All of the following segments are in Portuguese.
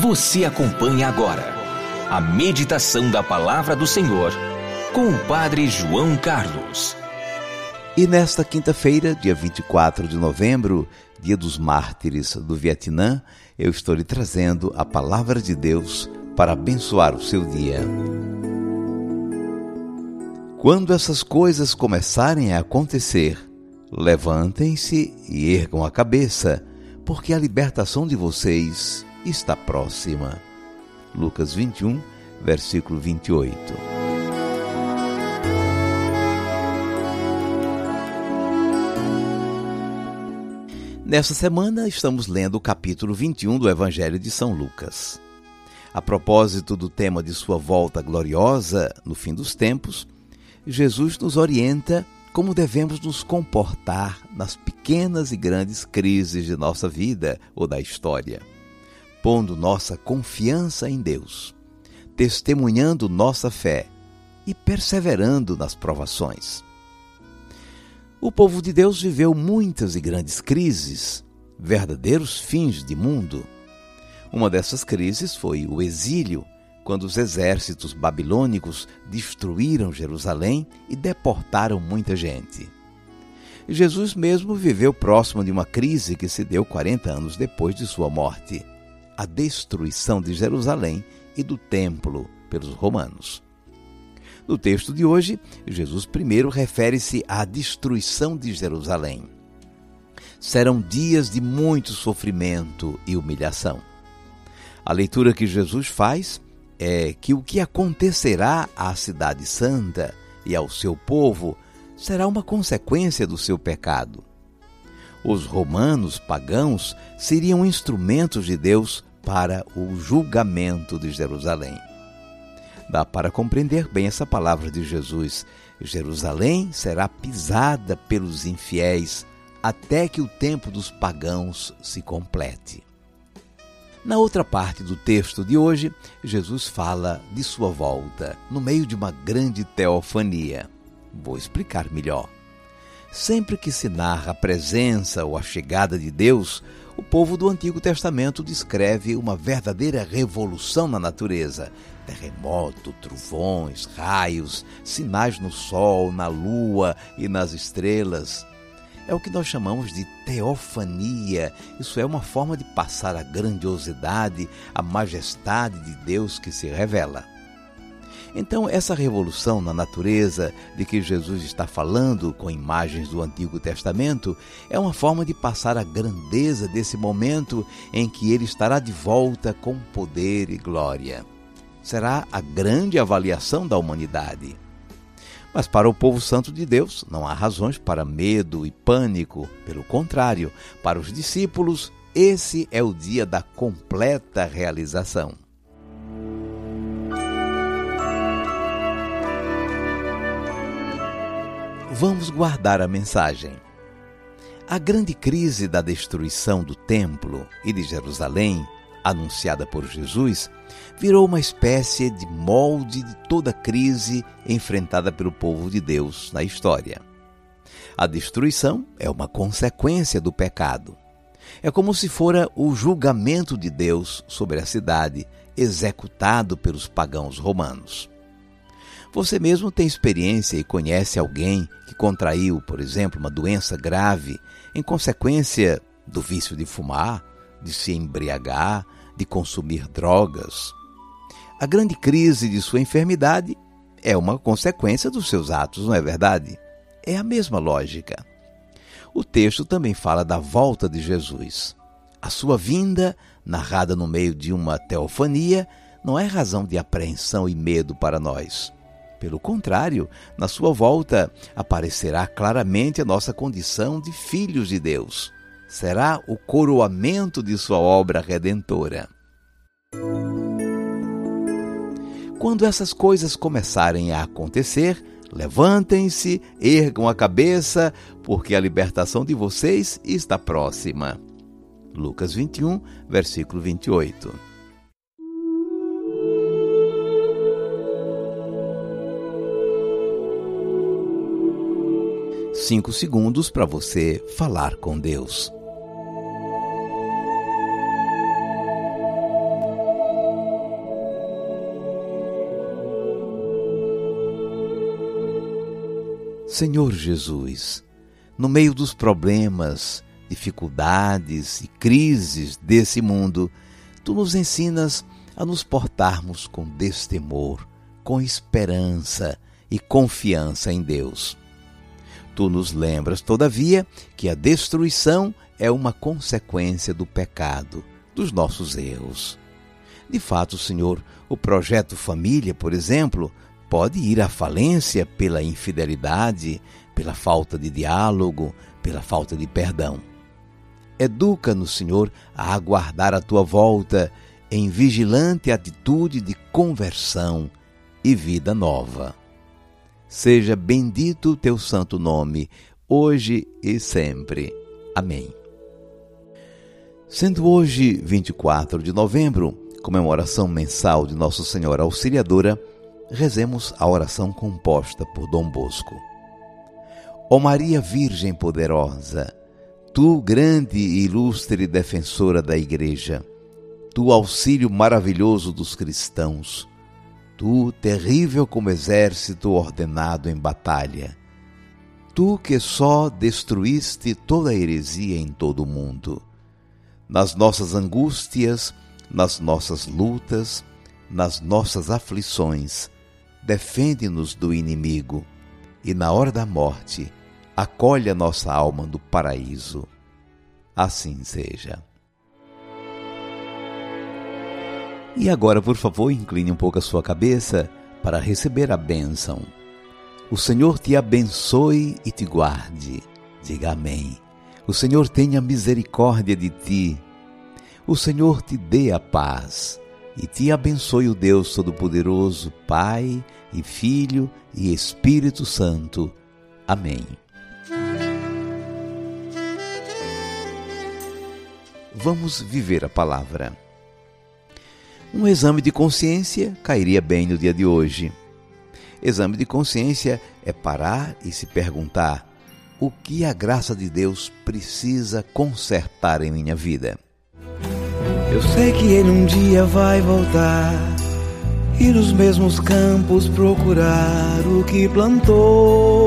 Você acompanha agora a meditação da palavra do Senhor com o Padre João Carlos. E nesta quinta-feira, dia 24 de novembro, dia dos mártires do Vietnã, eu estou lhe trazendo a palavra de Deus para abençoar o seu dia. Quando essas coisas começarem a acontecer, levantem-se e ergam a cabeça, porque a libertação de vocês está próxima. Lucas 21, versículo 28. Nesta semana estamos lendo o capítulo 21 do Evangelho de São Lucas. A propósito do tema de sua volta gloriosa no fim dos tempos, Jesus nos orienta como devemos nos comportar nas pequenas e grandes crises de nossa vida ou da história pondo nossa confiança em Deus, testemunhando nossa fé e perseverando nas provações. O povo de Deus viveu muitas e grandes crises, verdadeiros fins de mundo. Uma dessas crises foi o exílio, quando os exércitos babilônicos destruíram Jerusalém e deportaram muita gente. Jesus mesmo viveu próximo de uma crise que se deu 40 anos depois de sua morte a destruição de Jerusalém e do templo pelos romanos. No texto de hoje, Jesus primeiro refere-se à destruição de Jerusalém. Serão dias de muito sofrimento e humilhação. A leitura que Jesus faz é que o que acontecerá à Cidade Santa e ao seu povo será uma consequência do seu pecado. Os romanos pagãos seriam instrumentos de Deus para o julgamento de Jerusalém. Dá para compreender bem essa palavra de Jesus. Jerusalém será pisada pelos infiéis até que o tempo dos pagãos se complete. Na outra parte do texto de hoje, Jesus fala de sua volta, no meio de uma grande teofania. Vou explicar melhor. Sempre que se narra a presença ou a chegada de Deus, o povo do Antigo Testamento descreve uma verdadeira revolução na natureza. Terremoto, trovões, raios, sinais no sol, na lua e nas estrelas. É o que nós chamamos de teofania. Isso é uma forma de passar a grandiosidade, a majestade de Deus que se revela. Então, essa revolução na natureza de que Jesus está falando com imagens do Antigo Testamento é uma forma de passar a grandeza desse momento em que ele estará de volta com poder e glória. Será a grande avaliação da humanidade. Mas para o povo santo de Deus não há razões para medo e pânico. Pelo contrário, para os discípulos, esse é o dia da completa realização. Vamos guardar a mensagem. A grande crise da destruição do templo e de Jerusalém, anunciada por Jesus, virou uma espécie de molde de toda crise enfrentada pelo povo de Deus na história. A destruição é uma consequência do pecado. É como se fora o julgamento de Deus sobre a cidade, executado pelos pagãos romanos. Você mesmo tem experiência e conhece alguém que contraiu, por exemplo, uma doença grave em consequência do vício de fumar, de se embriagar, de consumir drogas. A grande crise de sua enfermidade é uma consequência dos seus atos, não é verdade? É a mesma lógica. O texto também fala da volta de Jesus. A sua vinda, narrada no meio de uma teofania, não é razão de apreensão e medo para nós. Pelo contrário, na sua volta aparecerá claramente a nossa condição de filhos de Deus. será o coroamento de sua obra redentora. Quando essas coisas começarem a acontecer, levantem-se, ergam a cabeça, porque a libertação de vocês está próxima. Lucas 21, versículo 28. Cinco segundos para você falar com Deus. Senhor Jesus, no meio dos problemas, dificuldades e crises desse mundo, tu nos ensinas a nos portarmos com destemor, com esperança e confiança em Deus. Tu nos lembras, todavia, que a destruição é uma consequência do pecado, dos nossos erros. De fato, Senhor, o projeto família, por exemplo, pode ir à falência pela infidelidade, pela falta de diálogo, pela falta de perdão. Educa-nos, Senhor, a aguardar a tua volta em vigilante atitude de conversão e vida nova. Seja bendito o teu santo nome, hoje e sempre. Amém. Sendo hoje 24 de novembro, comemoração mensal de Nossa Senhora Auxiliadora, rezemos a oração composta por Dom Bosco. Ó Maria Virgem poderosa, tu grande e ilustre defensora da Igreja, tu auxílio maravilhoso dos cristãos, tu terrível como exército ordenado em batalha, tu que só destruíste toda a heresia em todo o mundo, nas nossas angústias, nas nossas lutas, nas nossas aflições, defende-nos do inimigo e, na hora da morte, acolhe a nossa alma do paraíso. Assim seja. E agora, por favor, incline um pouco a sua cabeça para receber a bênção. O Senhor te abençoe e te guarde. Diga amém. O Senhor tenha misericórdia de ti. O Senhor te dê a paz e te abençoe o Deus Todo-Poderoso, Pai e Filho e Espírito Santo. Amém. Vamos viver a palavra. Um exame de consciência cairia bem no dia de hoje. Exame de consciência é parar e se perguntar: o que a graça de Deus precisa consertar em minha vida? Eu sei que ele um dia vai voltar e nos mesmos campos procurar o que plantou.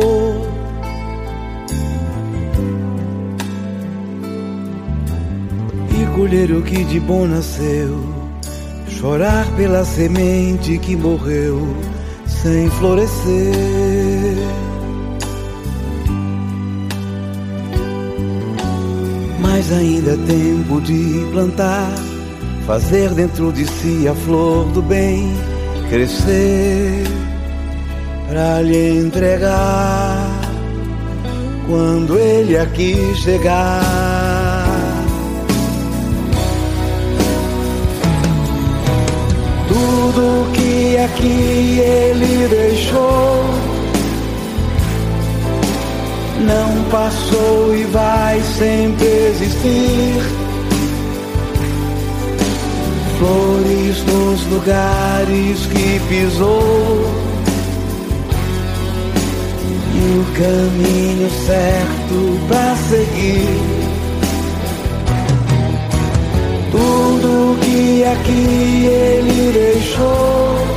E colher o que de bom nasceu, chorar pela semente que morreu sem florescer. Mas ainda é tempo de plantar fazer dentro de si a flor do bem crescer para lhe entregar quando ele aqui chegar. Tudo que aqui ele deixou. Não passou e vai sempre existir. Flores nos lugares que pisou. E o caminho certo para seguir. Tudo que aqui ele deixou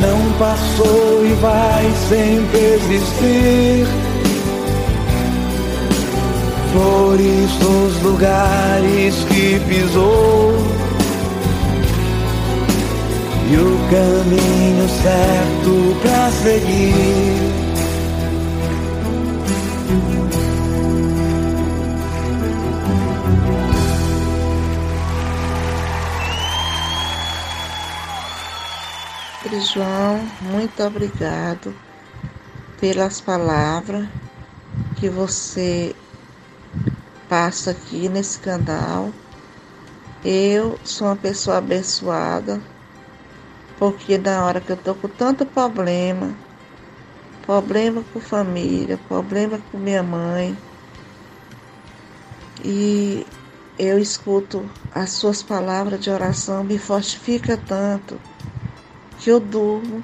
não passou e vai sempre existir flores nos lugares que pisou e o caminho certo para seguir. João, muito obrigado pelas palavras que você passo aqui nesse canal. Eu sou uma pessoa abençoada, porque na hora que eu tô com tanto problema, problema com família, problema com minha mãe, e eu escuto as suas palavras de oração, me fortifica tanto que eu durmo.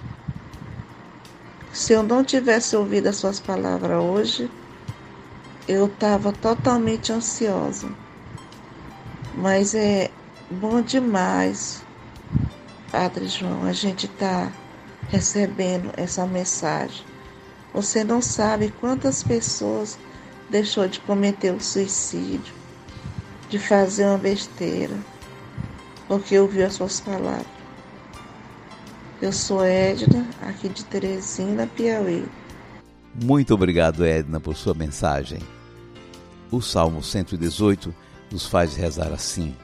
Se eu não tivesse ouvido as suas palavras hoje, eu estava totalmente ansiosa. Mas é bom demais, Padre João, a gente está recebendo essa mensagem. Você não sabe quantas pessoas deixou de cometer o suicídio, de fazer uma besteira, porque ouviu as suas palavras. Eu sou Edna, aqui de Teresina, Piauí. Muito obrigado, Edna, por sua mensagem. O Salmo 118 nos faz rezar assim: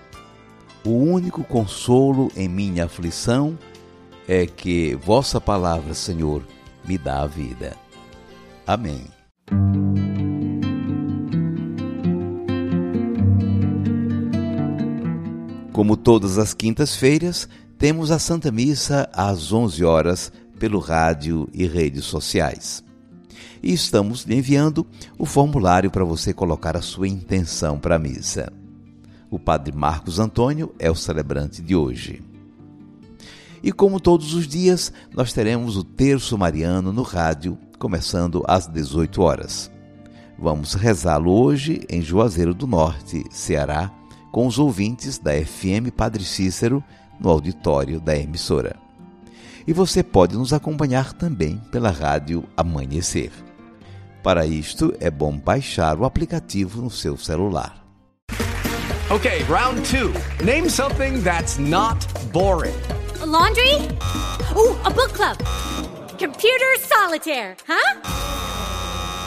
O único consolo em minha aflição é que vossa palavra, Senhor, me dá a vida. Amém. Como todas as quintas-feiras, temos a Santa Missa às 11 horas pelo rádio e redes sociais. E estamos lhe enviando o formulário para você colocar a sua intenção para a missa. O Padre Marcos Antônio é o celebrante de hoje. E como todos os dias, nós teremos o terço mariano no rádio, começando às 18 horas. Vamos rezá-lo hoje em Juazeiro do Norte, Ceará, com os ouvintes da FM Padre Cícero no auditório da emissora. E você pode nos acompanhar também pela rádio Amanhecer. Para isto, é bom baixar o aplicativo no seu celular. Okay, round two. Name something that's not boring. A laundry? Ooh, a book club. Computer solitaire, huh?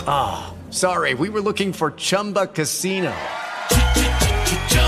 Ah, oh, sorry, we were looking for Chumba Casino.